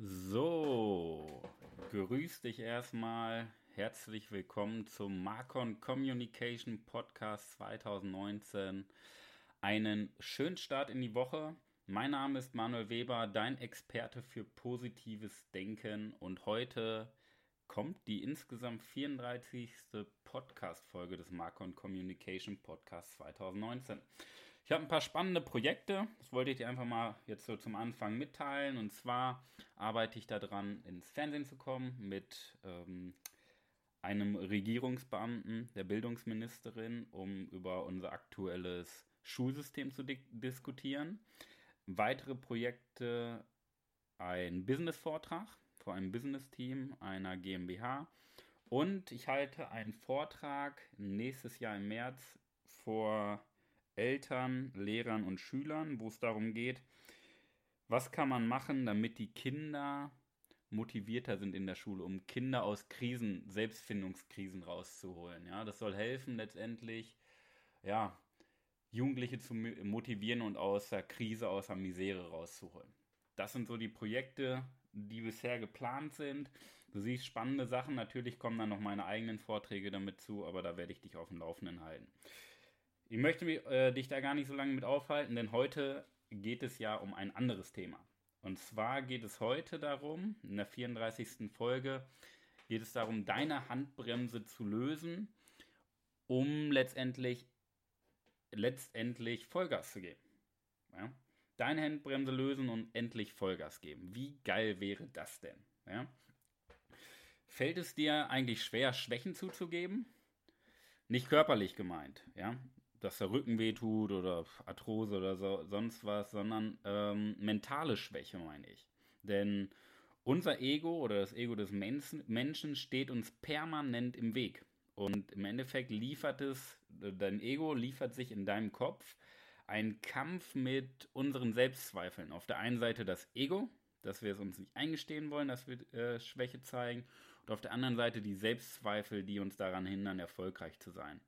So, grüß dich erstmal. Herzlich willkommen zum Marcon Communication Podcast 2019. Einen schönen Start in die Woche. Mein Name ist Manuel Weber, dein Experte für positives Denken und heute kommt die insgesamt 34. Podcast-Folge des Marcon Communication Podcast 2019. Ich habe ein paar spannende Projekte, das wollte ich dir einfach mal jetzt so zum Anfang mitteilen. Und zwar arbeite ich daran, ins Fernsehen zu kommen mit ähm, einem Regierungsbeamten, der Bildungsministerin, um über unser aktuelles Schulsystem zu di diskutieren. Weitere Projekte, ein Business-Vortrag vor einem Business-Team einer GmbH. Und ich halte einen Vortrag nächstes Jahr im März vor Eltern, Lehrern und Schülern, wo es darum geht, was kann man machen, damit die Kinder motivierter sind in der Schule, um Kinder aus Krisen, Selbstfindungskrisen rauszuholen. Ja, das soll helfen letztendlich, ja, Jugendliche zu motivieren und aus der Krise, aus der Misere rauszuholen. Das sind so die Projekte, die bisher geplant sind. Du siehst spannende Sachen. Natürlich kommen dann noch meine eigenen Vorträge damit zu, aber da werde ich dich auf dem Laufenden halten. Ich möchte mich, äh, dich da gar nicht so lange mit aufhalten, denn heute geht es ja um ein anderes Thema. Und zwar geht es heute darum, in der 34. Folge, geht es darum, deine Handbremse zu lösen, um letztendlich, letztendlich Vollgas zu geben. Ja? Deine Handbremse lösen und endlich Vollgas geben. Wie geil wäre das denn? Ja? Fällt es dir eigentlich schwer, Schwächen zuzugeben? Nicht körperlich gemeint, ja dass der Rücken wehtut oder Arthrose oder so, sonst was, sondern ähm, mentale Schwäche, meine ich. Denn unser Ego oder das Ego des Menschen steht uns permanent im Weg. Und im Endeffekt liefert es, dein Ego liefert sich in deinem Kopf einen Kampf mit unseren Selbstzweifeln. Auf der einen Seite das Ego, dass wir es uns nicht eingestehen wollen, dass wir äh, Schwäche zeigen. Und auf der anderen Seite die Selbstzweifel, die uns daran hindern, erfolgreich zu sein.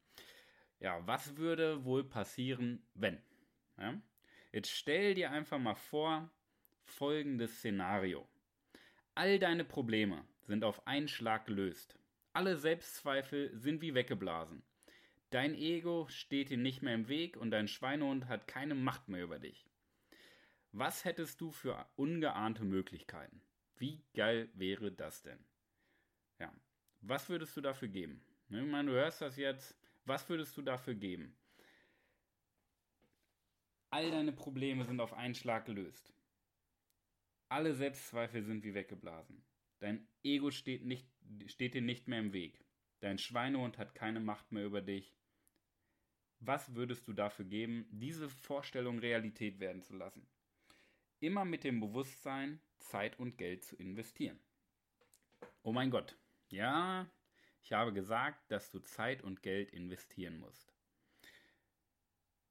Ja, was würde wohl passieren, wenn? Ja? Jetzt stell dir einfach mal vor, folgendes Szenario. All deine Probleme sind auf einen Schlag gelöst. Alle Selbstzweifel sind wie weggeblasen. Dein Ego steht dir nicht mehr im Weg und dein Schweinehund hat keine Macht mehr über dich. Was hättest du für ungeahnte Möglichkeiten? Wie geil wäre das denn? Ja, was würdest du dafür geben? Ich meine, du hörst das jetzt, was würdest du dafür geben? All deine Probleme sind auf einen Schlag gelöst. Alle Selbstzweifel sind wie weggeblasen. Dein Ego steht, nicht, steht dir nicht mehr im Weg. Dein Schweinehund hat keine Macht mehr über dich. Was würdest du dafür geben, diese Vorstellung Realität werden zu lassen? Immer mit dem Bewusstsein, Zeit und Geld zu investieren. Oh mein Gott. Ja, ich habe gesagt, dass du Zeit und Geld investieren musst.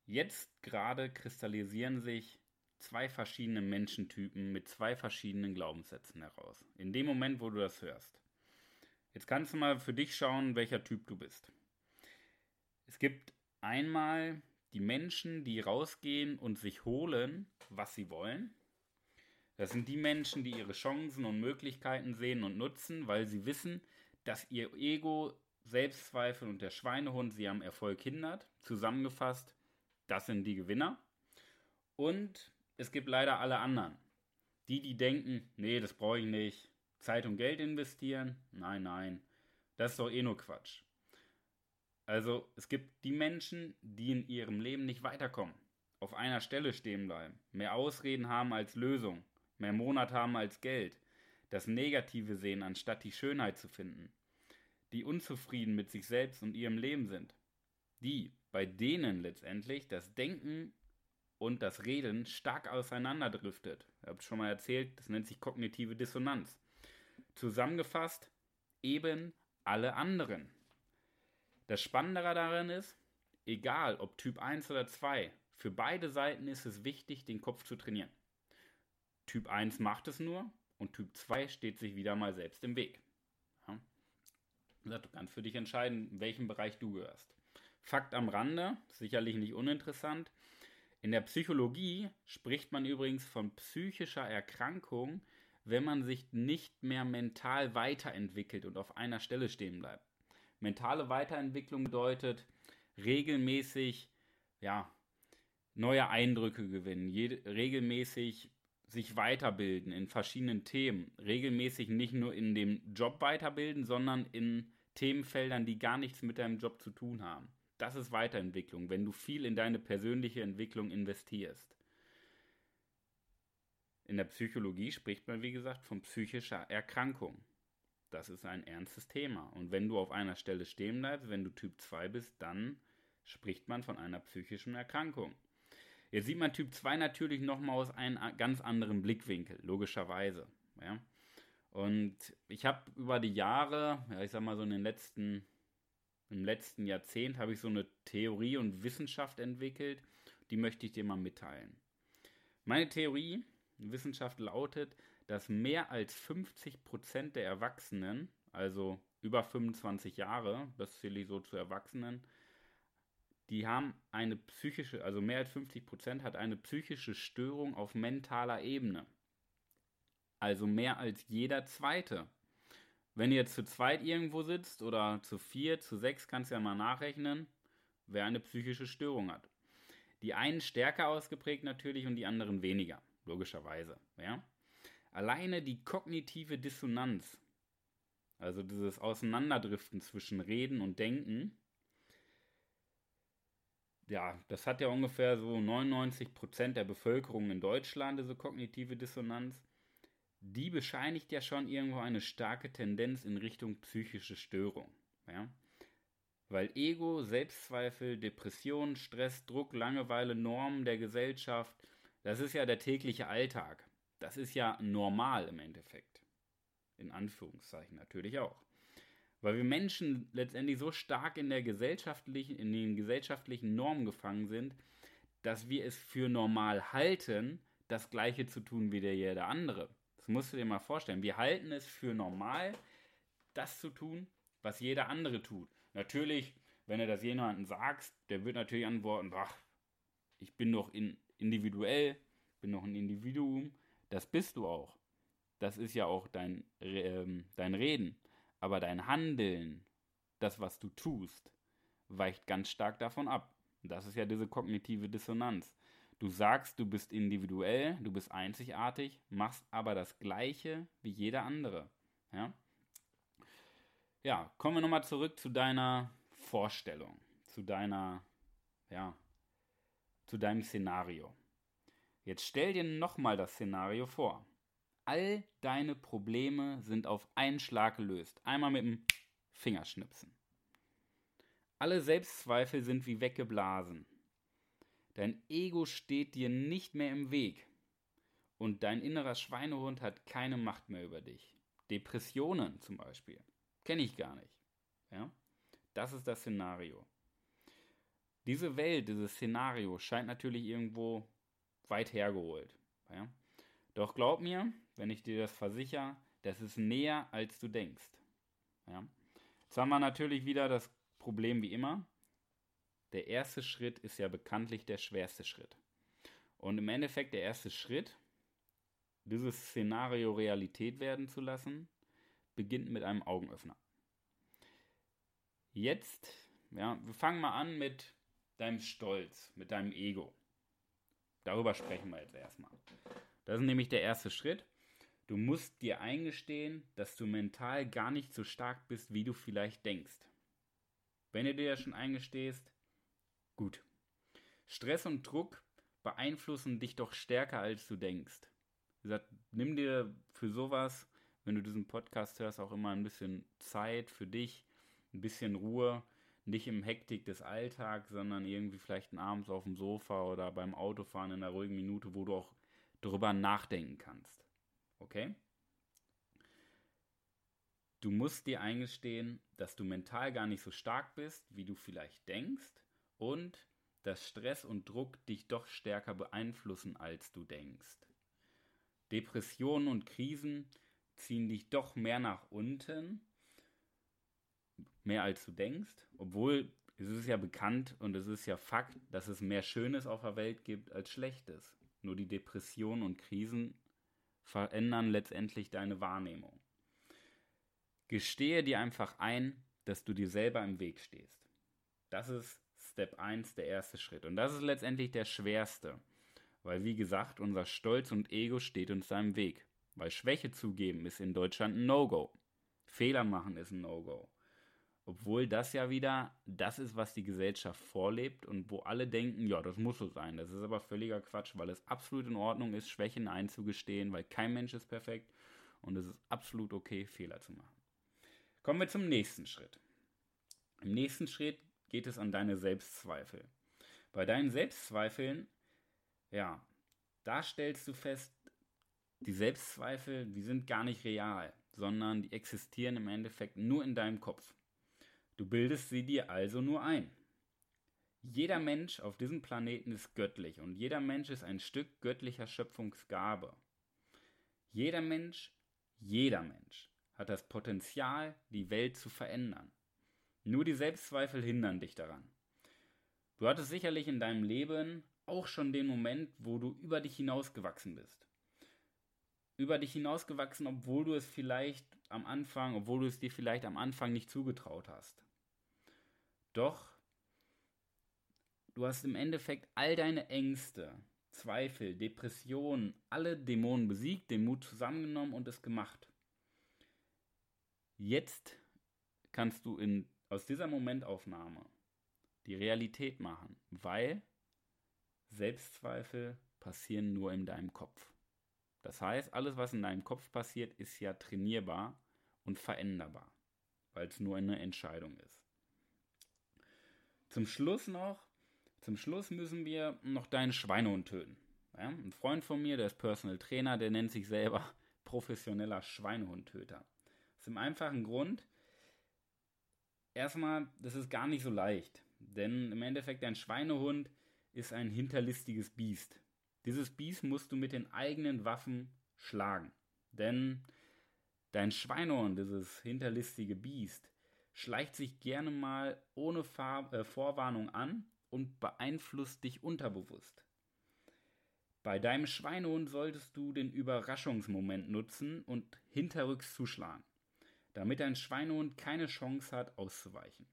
Jetzt gerade kristallisieren sich zwei verschiedene Menschentypen mit zwei verschiedenen Glaubenssätzen heraus. In dem Moment, wo du das hörst. Jetzt kannst du mal für dich schauen, welcher Typ du bist. Es gibt einmal die Menschen, die rausgehen und sich holen, was sie wollen. Das sind die Menschen, die ihre Chancen und Möglichkeiten sehen und nutzen, weil sie wissen, dass ihr Ego, Selbstzweifel und der Schweinehund sie am Erfolg hindert. Zusammengefasst, das sind die Gewinner. Und es gibt leider alle anderen. Die, die denken, nee, das brauche ich nicht. Zeit und Geld investieren? Nein, nein. Das ist doch eh nur Quatsch. Also es gibt die Menschen, die in ihrem Leben nicht weiterkommen, auf einer Stelle stehen bleiben, mehr Ausreden haben als Lösung, mehr Monat haben als Geld, das Negative sehen, anstatt die Schönheit zu finden die unzufrieden mit sich selbst und ihrem Leben sind. Die, bei denen letztendlich das Denken und das Reden stark auseinanderdriftet. Ich habe schon mal erzählt, das nennt sich kognitive Dissonanz. Zusammengefasst, eben alle anderen. Das Spannende darin ist, egal ob Typ 1 oder 2, für beide Seiten ist es wichtig, den Kopf zu trainieren. Typ 1 macht es nur und Typ 2 steht sich wieder mal selbst im Weg. Du kannst für dich entscheiden, in welchem Bereich du gehörst. Fakt am Rande, sicherlich nicht uninteressant. In der Psychologie spricht man übrigens von psychischer Erkrankung, wenn man sich nicht mehr mental weiterentwickelt und auf einer Stelle stehen bleibt. Mentale Weiterentwicklung bedeutet regelmäßig, ja, neue Eindrücke gewinnen, regelmäßig sich weiterbilden in verschiedenen Themen, regelmäßig nicht nur in dem Job weiterbilden, sondern in Themenfeldern, die gar nichts mit deinem Job zu tun haben. Das ist Weiterentwicklung, wenn du viel in deine persönliche Entwicklung investierst. In der Psychologie spricht man, wie gesagt, von psychischer Erkrankung. Das ist ein ernstes Thema. Und wenn du auf einer Stelle stehen bleibst, wenn du Typ 2 bist, dann spricht man von einer psychischen Erkrankung. Jetzt sieht man Typ 2 natürlich nochmal aus einem ganz anderen Blickwinkel, logischerweise. Ja? Und ich habe über die Jahre, ja, ich sag mal so in den letzten, im letzten Jahrzehnt, habe ich so eine Theorie und Wissenschaft entwickelt, die möchte ich dir mal mitteilen. Meine Theorie, Wissenschaft lautet, dass mehr als 50% der Erwachsenen, also über 25 Jahre, das zähle ich so zu Erwachsenen, die haben eine psychische, also mehr als 50 Prozent hat eine psychische Störung auf mentaler Ebene. Also mehr als jeder zweite. Wenn ihr zu zweit irgendwo sitzt oder zu vier, zu sechs, kannst du ja mal nachrechnen, wer eine psychische Störung hat. Die einen stärker ausgeprägt natürlich und die anderen weniger, logischerweise. Ja? Alleine die kognitive Dissonanz, also dieses Auseinanderdriften zwischen Reden und Denken, ja, das hat ja ungefähr so 99 Prozent der Bevölkerung in Deutschland, diese kognitive Dissonanz. Die bescheinigt ja schon irgendwo eine starke Tendenz in Richtung psychische Störung. Ja? Weil Ego, Selbstzweifel, Depression, Stress, Druck, Langeweile, Normen der Gesellschaft, das ist ja der tägliche Alltag. Das ist ja normal im Endeffekt. In Anführungszeichen natürlich auch. Weil wir Menschen letztendlich so stark in der gesellschaftlichen, in den gesellschaftlichen Normen gefangen sind, dass wir es für normal halten, das Gleiche zu tun wie der jeder andere. Das musst du dir mal vorstellen. Wir halten es für normal, das zu tun, was jeder andere tut. Natürlich, wenn du das jemandem sagst, der wird natürlich antworten, ach, ich bin doch in, individuell, bin doch ein Individuum. Das bist du auch. Das ist ja auch dein, ähm, dein Reden. Aber dein Handeln, das, was du tust, weicht ganz stark davon ab. Das ist ja diese kognitive Dissonanz. Du sagst, du bist individuell, du bist einzigartig, machst aber das Gleiche wie jeder andere. Ja, ja kommen wir nochmal zurück zu deiner Vorstellung, zu deiner, ja, zu deinem Szenario. Jetzt stell dir nochmal das Szenario vor. All deine Probleme sind auf einen Schlag gelöst. Einmal mit dem Fingerschnipsen. Alle Selbstzweifel sind wie weggeblasen. Dein Ego steht dir nicht mehr im Weg. Und dein innerer Schweinehund hat keine Macht mehr über dich. Depressionen zum Beispiel. Kenne ich gar nicht. Ja? Das ist das Szenario. Diese Welt, dieses Szenario scheint natürlich irgendwo weit hergeholt. Ja? Doch glaub mir, wenn ich dir das versichere, das ist näher, als du denkst. Ja? Jetzt haben wir natürlich wieder das Problem wie immer. Der erste Schritt ist ja bekanntlich der schwerste Schritt. Und im Endeffekt der erste Schritt, dieses Szenario Realität werden zu lassen, beginnt mit einem Augenöffner. Jetzt, ja, wir fangen mal an mit deinem Stolz, mit deinem Ego. Darüber sprechen wir jetzt erstmal. Das ist nämlich der erste Schritt. Du musst dir eingestehen, dass du mental gar nicht so stark bist, wie du vielleicht denkst. Wenn du dir das schon eingestehst, gut. Stress und Druck beeinflussen dich doch stärker, als du denkst. Wie gesagt, nimm dir für sowas, wenn du diesen Podcast hörst, auch immer ein bisschen Zeit für dich, ein bisschen Ruhe, nicht im Hektik des Alltags, sondern irgendwie vielleicht abends auf dem Sofa oder beim Autofahren in einer ruhigen Minute, wo du auch darüber nachdenken kannst. Okay? Du musst dir eingestehen, dass du mental gar nicht so stark bist, wie du vielleicht denkst und dass Stress und Druck dich doch stärker beeinflussen, als du denkst. Depressionen und Krisen ziehen dich doch mehr nach unten, mehr als du denkst, obwohl es ist ja bekannt und es ist ja Fakt, dass es mehr Schönes auf der Welt gibt als Schlechtes. Nur die Depressionen und Krisen verändern letztendlich deine Wahrnehmung. Gestehe dir einfach ein, dass du dir selber im Weg stehst. Das ist Step 1, der erste Schritt. Und das ist letztendlich der schwerste. Weil, wie gesagt, unser Stolz und Ego steht uns da im Weg. Weil Schwäche zugeben ist in Deutschland ein No-Go. Fehler machen ist ein No-Go. Obwohl das ja wieder das ist, was die Gesellschaft vorlebt und wo alle denken, ja, das muss so sein. Das ist aber völliger Quatsch, weil es absolut in Ordnung ist, Schwächen einzugestehen, weil kein Mensch ist perfekt und es ist absolut okay, Fehler zu machen. Kommen wir zum nächsten Schritt. Im nächsten Schritt geht es an deine Selbstzweifel. Bei deinen Selbstzweifeln, ja, da stellst du fest, die Selbstzweifel, die sind gar nicht real, sondern die existieren im Endeffekt nur in deinem Kopf. Du bildest sie dir also nur ein. Jeder Mensch auf diesem Planeten ist göttlich und jeder Mensch ist ein Stück göttlicher Schöpfungsgabe. Jeder Mensch, jeder Mensch hat das Potenzial, die Welt zu verändern. Nur die Selbstzweifel hindern dich daran. Du hattest sicherlich in deinem Leben auch schon den Moment, wo du über dich hinausgewachsen bist. Über dich hinausgewachsen, obwohl du es vielleicht am Anfang, obwohl du es dir vielleicht am Anfang nicht zugetraut hast. Doch du hast im Endeffekt all deine Ängste, Zweifel, Depressionen, alle Dämonen besiegt, den Mut zusammengenommen und es gemacht. Jetzt kannst du in, aus dieser Momentaufnahme die Realität machen, weil Selbstzweifel passieren nur in deinem Kopf. Das heißt, alles, was in deinem Kopf passiert, ist ja trainierbar und veränderbar, weil es nur eine Entscheidung ist. Zum Schluss noch, zum Schluss müssen wir noch deinen Schweinehund töten. Ja, ein Freund von mir, der ist Personal Trainer, der nennt sich selber professioneller Schweinehundtöter. Aus dem einfachen Grund, erstmal, das ist gar nicht so leicht. Denn im Endeffekt, ein Schweinehund ist ein hinterlistiges Biest. Dieses Biest musst du mit den eigenen Waffen schlagen. Denn dein Schweinehund, dieses hinterlistige Biest, schleicht sich gerne mal ohne Fahr äh, Vorwarnung an und beeinflusst dich unterbewusst. Bei deinem Schweinehund solltest du den Überraschungsmoment nutzen und hinterrücks zuschlagen, damit dein Schweinehund keine Chance hat auszuweichen.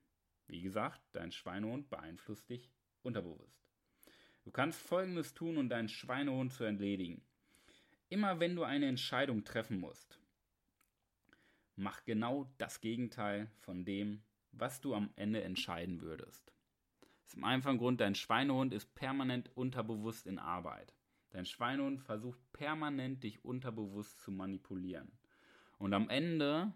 Wie gesagt, dein Schweinehund beeinflusst dich unterbewusst. Du kannst Folgendes tun, um deinen Schweinehund zu entledigen. Immer wenn du eine Entscheidung treffen musst, mach genau das Gegenteil von dem, was du am Ende entscheiden würdest. Aus dem einfachen Grund, dein Schweinehund ist permanent unterbewusst in Arbeit. Dein Schweinehund versucht permanent, dich unterbewusst zu manipulieren. Und am Ende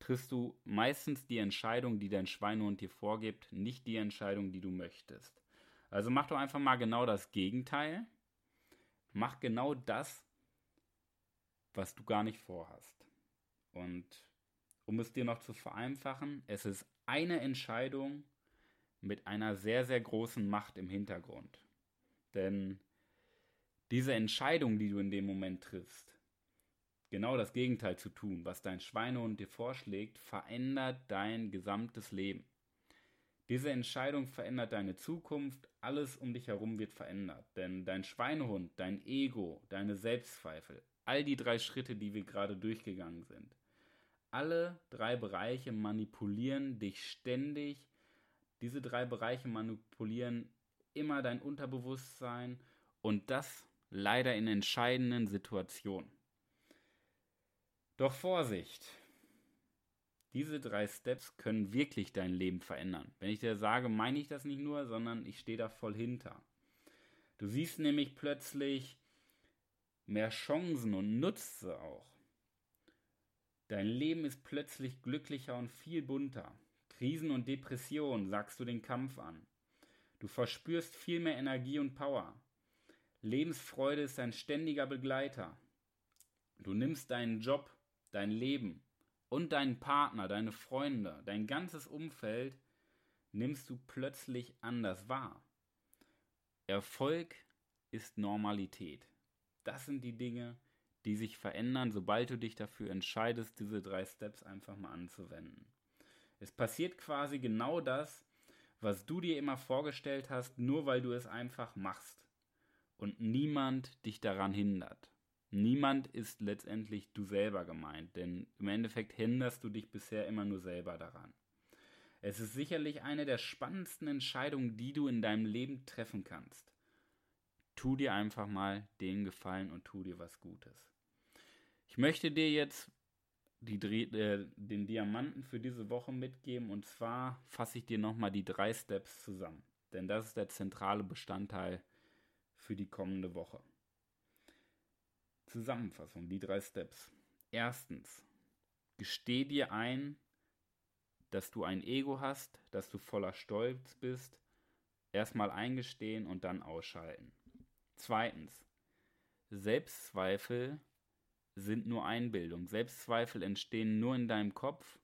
triffst du meistens die Entscheidung, die dein Schweinehund dir vorgibt, nicht die Entscheidung, die du möchtest. Also mach doch einfach mal genau das Gegenteil. Mach genau das, was du gar nicht vorhast. Und um es dir noch zu vereinfachen, es ist eine Entscheidung mit einer sehr, sehr großen Macht im Hintergrund. Denn diese Entscheidung, die du in dem Moment triffst, genau das Gegenteil zu tun, was dein Schweinehund dir vorschlägt, verändert dein gesamtes Leben. Diese Entscheidung verändert deine Zukunft, alles um dich herum wird verändert. Denn dein Schweinehund, dein Ego, deine Selbstzweifel, all die drei Schritte, die wir gerade durchgegangen sind, alle drei Bereiche manipulieren dich ständig. Diese drei Bereiche manipulieren immer dein Unterbewusstsein und das leider in entscheidenden Situationen. Doch Vorsicht! Diese drei Steps können wirklich dein Leben verändern. Wenn ich dir sage, meine ich das nicht nur, sondern ich stehe da voll hinter. Du siehst nämlich plötzlich mehr Chancen und nutzt sie auch. Dein Leben ist plötzlich glücklicher und viel bunter. Krisen und Depressionen sagst du den Kampf an. Du verspürst viel mehr Energie und Power. Lebensfreude ist ein ständiger Begleiter. Du nimmst deinen Job, dein Leben und deinen Partner, deine Freunde, dein ganzes Umfeld nimmst du plötzlich anders wahr. Erfolg ist Normalität. Das sind die Dinge, die sich verändern, sobald du dich dafür entscheidest, diese drei Steps einfach mal anzuwenden. Es passiert quasi genau das, was du dir immer vorgestellt hast, nur weil du es einfach machst und niemand dich daran hindert. Niemand ist letztendlich du selber gemeint, denn im Endeffekt hinderst du dich bisher immer nur selber daran. Es ist sicherlich eine der spannendsten Entscheidungen, die du in deinem Leben treffen kannst. Tu dir einfach mal den Gefallen und tu dir was Gutes. Ich möchte dir jetzt die, äh, den Diamanten für diese Woche mitgeben und zwar fasse ich dir nochmal die drei Steps zusammen, denn das ist der zentrale Bestandteil für die kommende Woche. Zusammenfassung, die drei Steps. Erstens, gesteh dir ein, dass du ein Ego hast, dass du voller Stolz bist. Erstmal eingestehen und dann ausschalten. Zweitens, Selbstzweifel sind nur Einbildung. Selbstzweifel entstehen nur in deinem Kopf.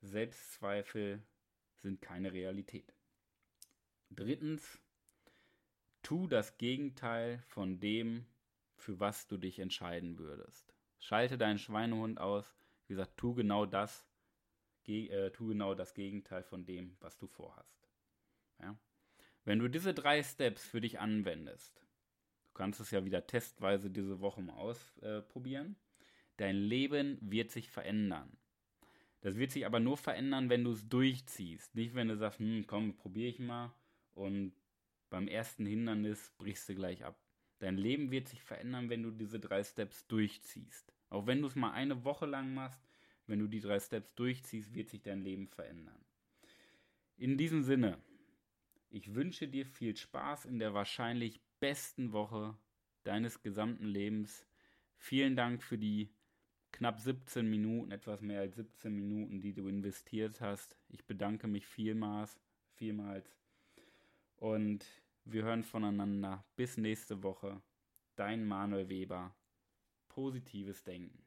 Selbstzweifel sind keine Realität. Drittens, tu das Gegenteil von dem, für was du dich entscheiden würdest. Schalte deinen Schweinehund aus. Wie gesagt, tu genau das, äh, tu genau das Gegenteil von dem, was du vorhast. Ja? Wenn du diese drei Steps für dich anwendest, kannst es ja wieder testweise diese Woche mal ausprobieren, dein Leben wird sich verändern. Das wird sich aber nur verändern, wenn du es durchziehst. Nicht, wenn du sagst, hm, komm, probiere ich mal und beim ersten Hindernis brichst du gleich ab. Dein Leben wird sich verändern, wenn du diese drei Steps durchziehst. Auch wenn du es mal eine Woche lang machst, wenn du die drei Steps durchziehst, wird sich dein Leben verändern. In diesem Sinne, ich wünsche dir viel Spaß in der wahrscheinlich besten Woche deines gesamten Lebens. Vielen Dank für die knapp 17 Minuten, etwas mehr als 17 Minuten, die du investiert hast. Ich bedanke mich vielmals, vielmals. Und wir hören voneinander. Bis nächste Woche. Dein Manuel Weber. Positives Denken.